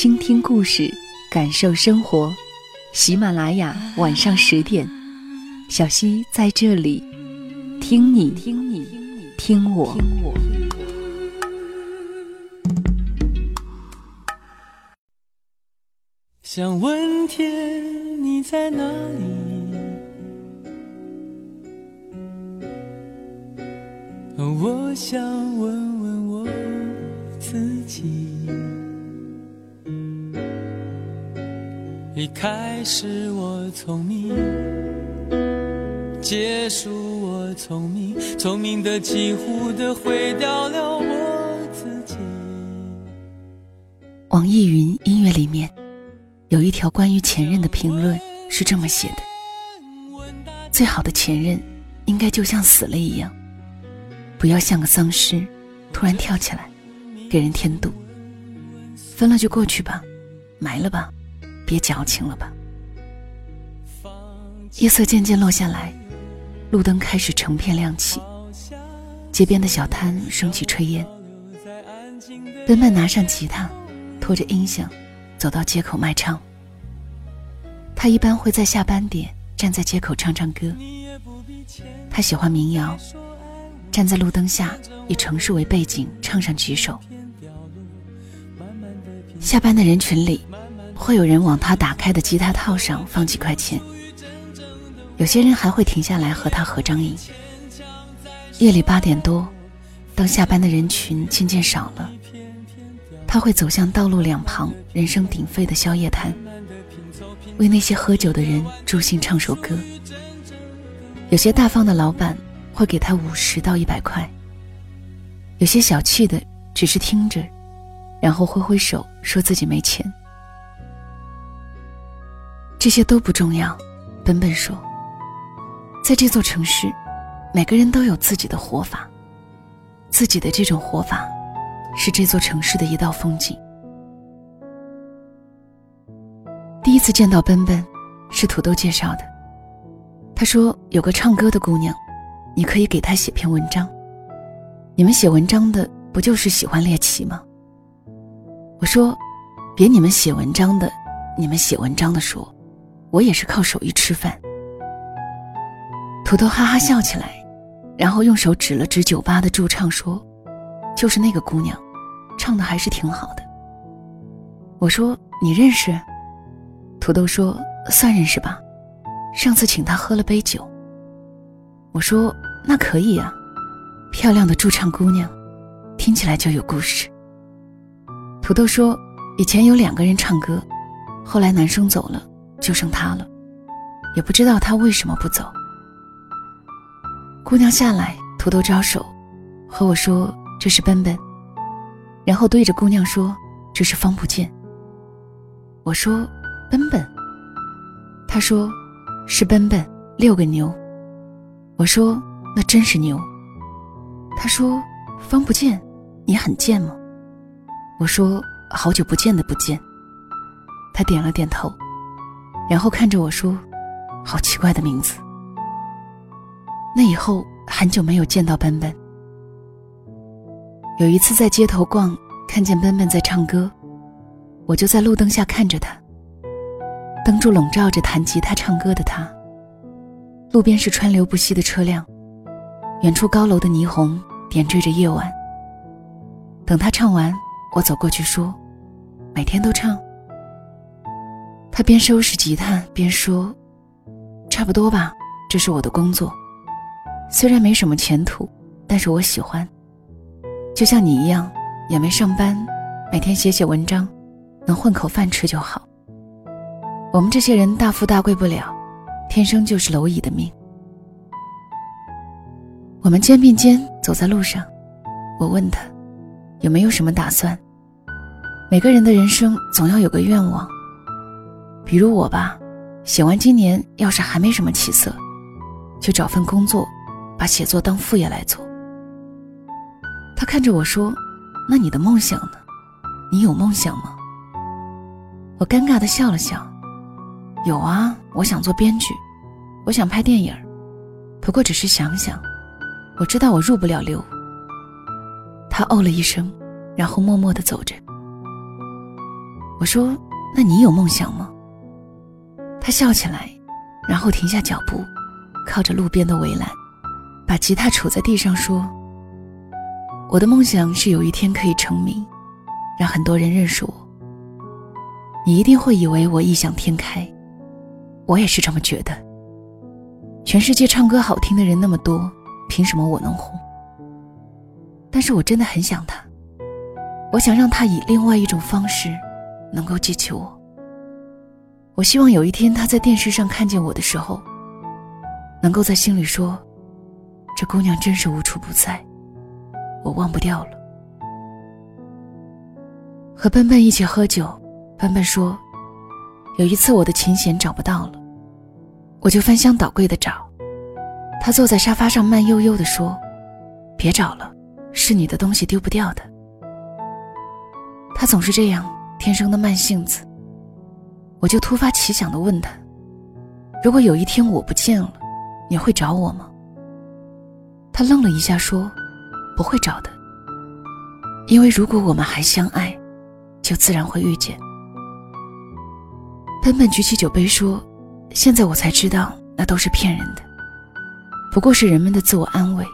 倾听故事，感受生活。喜马拉雅晚上十点，小溪在这里，听你听你听我。想问天，你在哪里？我想问一开始我聪明，结束我聪明，聪明的几乎的毁掉了我自己。网易云音乐里面有一条关于前任的评论是这么写的：最好的前任应该就像死了一样，不要像个丧尸突然跳起来给人添堵。分了就过去吧，埋了吧。别矫情了吧！夜色渐渐落下来，路灯开始成片亮起，街边的小摊升起炊烟。奔奔拿上吉他，拖着音响，走到街口卖唱。他一般会在下班点站在街口唱唱歌。他喜欢民谣，站在路灯下，以城市为背景唱上几首。下班的人群里。会有人往他打开的吉他套上放几块钱，有些人还会停下来和他合张影。夜里八点多，当下班的人群渐渐少了，他会走向道路两旁人声鼎沸的宵夜摊，为那些喝酒的人助兴唱首歌。有些大方的老板会给他五十到一百块，有些小气的只是听着，然后挥挥手说自己没钱。这些都不重要，本本说，在这座城市，每个人都有自己的活法，自己的这种活法，是这座城市的一道风景。第一次见到奔奔，是土豆介绍的。他说有个唱歌的姑娘，你可以给她写篇文章。你们写文章的不就是喜欢猎奇吗？我说，别你们写文章的，你们写文章的说。我也是靠手艺吃饭。土豆哈哈笑起来，然后用手指了指酒吧的驻唱，说：“就是那个姑娘，唱的还是挺好的。”我说：“你认识？”土豆说：“算认识吧，上次请她喝了杯酒。”我说：“那可以啊，漂亮的驻唱姑娘，听起来就有故事。”土豆说：“以前有两个人唱歌，后来男生走了。”就剩他了，也不知道他为什么不走。姑娘下来，土豆招手，和我说这是奔奔，然后对着姑娘说这是方不见。我说奔奔，他说是奔奔六个牛。我说那真是牛。他说方不见，你很贱吗？我说好久不见的不见。他点了点头。然后看着我说：“好奇怪的名字。”那以后很久没有见到奔奔。有一次在街头逛，看见奔奔在唱歌，我就在路灯下看着他。灯柱笼罩着弹吉他唱歌的他。路边是川流不息的车辆，远处高楼的霓虹点缀着夜晚。等他唱完，我走过去说：“每天都唱。”他边收拾吉他边说：“差不多吧，这是我的工作。虽然没什么前途，但是我喜欢。就像你一样，也没上班，每天写写文章，能混口饭吃就好。我们这些人大富大贵不了，天生就是蝼蚁的命。”我们肩并肩走在路上，我问他：“有没有什么打算？”每个人的人生总要有个愿望，比如我吧，写完今年要是还没什么起色，就找份工作，把写作当副业来做。他看着我说：“那你的梦想呢？你有梦想吗？”我尴尬的笑了笑：“有啊，我想做编剧，我想拍电影不过只是想想，我知道我入不了流。”他哦了一声，然后默默的走着。我说：“那你有梦想吗？”他笑起来，然后停下脚步，靠着路边的围栏，把吉他杵在地上说：“我的梦想是有一天可以成名，让很多人认识我。你一定会以为我异想天开，我也是这么觉得。全世界唱歌好听的人那么多，凭什么我能红？但是我真的很想他，我想让他以另外一种方式。”能够记起我。我希望有一天他在电视上看见我的时候，能够在心里说：“这姑娘真是无处不在，我忘不掉了。”和笨笨一起喝酒，笨笨说：“有一次我的琴弦找不到了，我就翻箱倒柜的找。”他坐在沙发上慢悠悠的说：“别找了，是你的东西丢不掉的。”他总是这样。天生的慢性子，我就突发奇想的问他：“如果有一天我不见了，你会找我吗？”他愣了一下，说：“不会找的，因为如果我们还相爱，就自然会遇见。”笨笨举起酒杯说：“现在我才知道，那都是骗人的，不过是人们的自我安慰。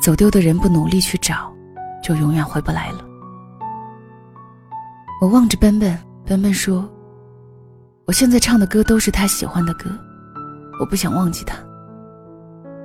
走丢的人不努力去找，就永远回不来了。”我望着奔奔，奔奔说：“我现在唱的歌都是他喜欢的歌，我不想忘记他。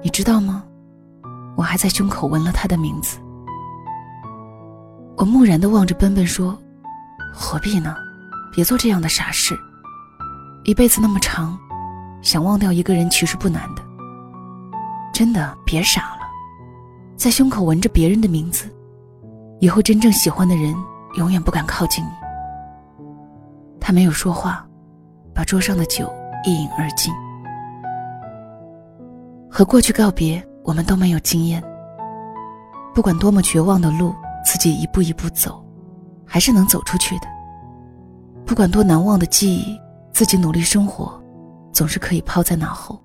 你知道吗？我还在胸口纹了他的名字。”我木然的望着奔奔说：“何必呢？别做这样的傻事。一辈子那么长，想忘掉一个人其实不难的。真的，别傻了，在胸口纹着别人的名字，以后真正喜欢的人。”永远不敢靠近你。他没有说话，把桌上的酒一饮而尽。和过去告别，我们都没有经验。不管多么绝望的路，自己一步一步走，还是能走出去的。不管多难忘的记忆，自己努力生活，总是可以抛在脑后。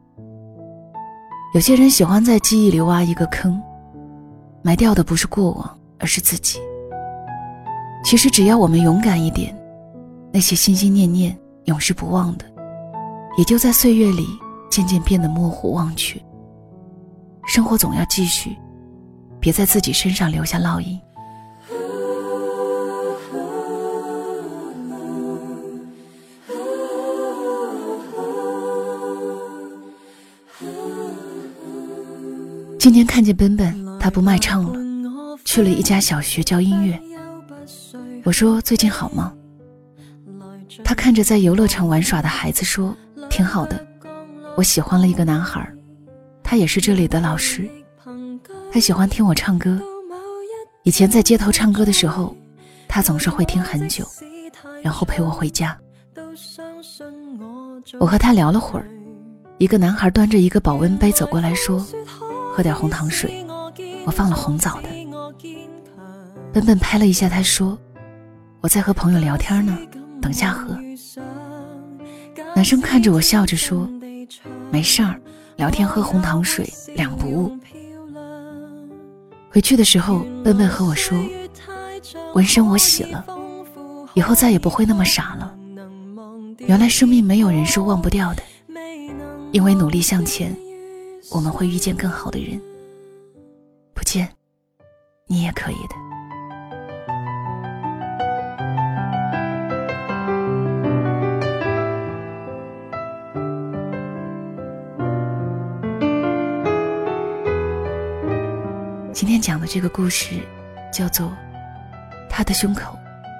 有些人喜欢在记忆里挖一个坑，埋掉的不是过往，而是自己。其实只要我们勇敢一点，那些心心念念、永世不忘的，也就在岁月里渐渐变得模糊忘却。生活总要继续，别在自己身上留下烙印。今天看见奔奔，他不卖唱了，去了一家小学教音乐。我说最近好吗？他看着在游乐场玩耍的孩子说：“挺好的，我喜欢了一个男孩，他也是这里的老师，他喜欢听我唱歌。以前在街头唱歌的时候，他总是会听很久，然后陪我回家。我和他聊了会儿，一个男孩端着一个保温杯走过来说：‘喝点红糖水，我放了红枣的。’笨笨拍了一下他说。”我在和朋友聊天呢，等下喝。男生看着我笑着说：“没事儿，聊天喝红糖水两不误。”回去的时候，笨笨和我说：“纹身我洗了，以后再也不会那么傻了。原来生命没有人是忘不掉的，因为努力向前，我们会遇见更好的人。不见，你也可以的。”今天讲的这个故事，叫做《她的胸口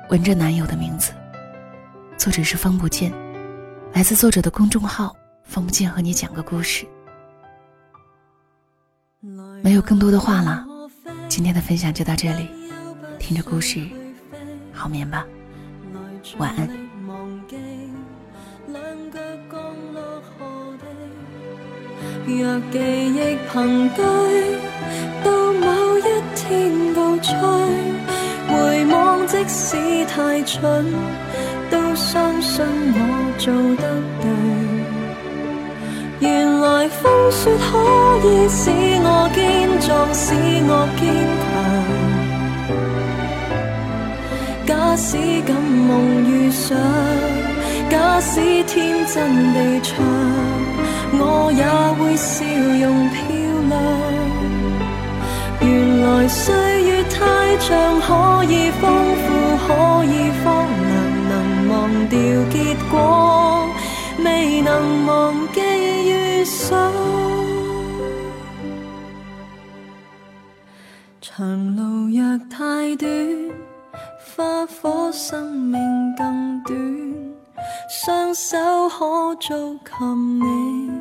纹着男友的名字》，作者是方不见，来自作者的公众号“方不见”和你讲个故事。没有更多的话了，今天的分享就到这里，听着故事，好。眠吧，晚安。若记忆凭据到某天告吹，回望即使太蠢，都相信我做得对。原来风雪可以使我坚壮，使我坚强。假使敢梦遇上，假使天真地唱。我也会笑容漂亮。原来岁月太长，可以丰富，可以荒凉，能忘掉结果，未能忘记遇上。长路若太短，花火生命更短。双手可做琴你。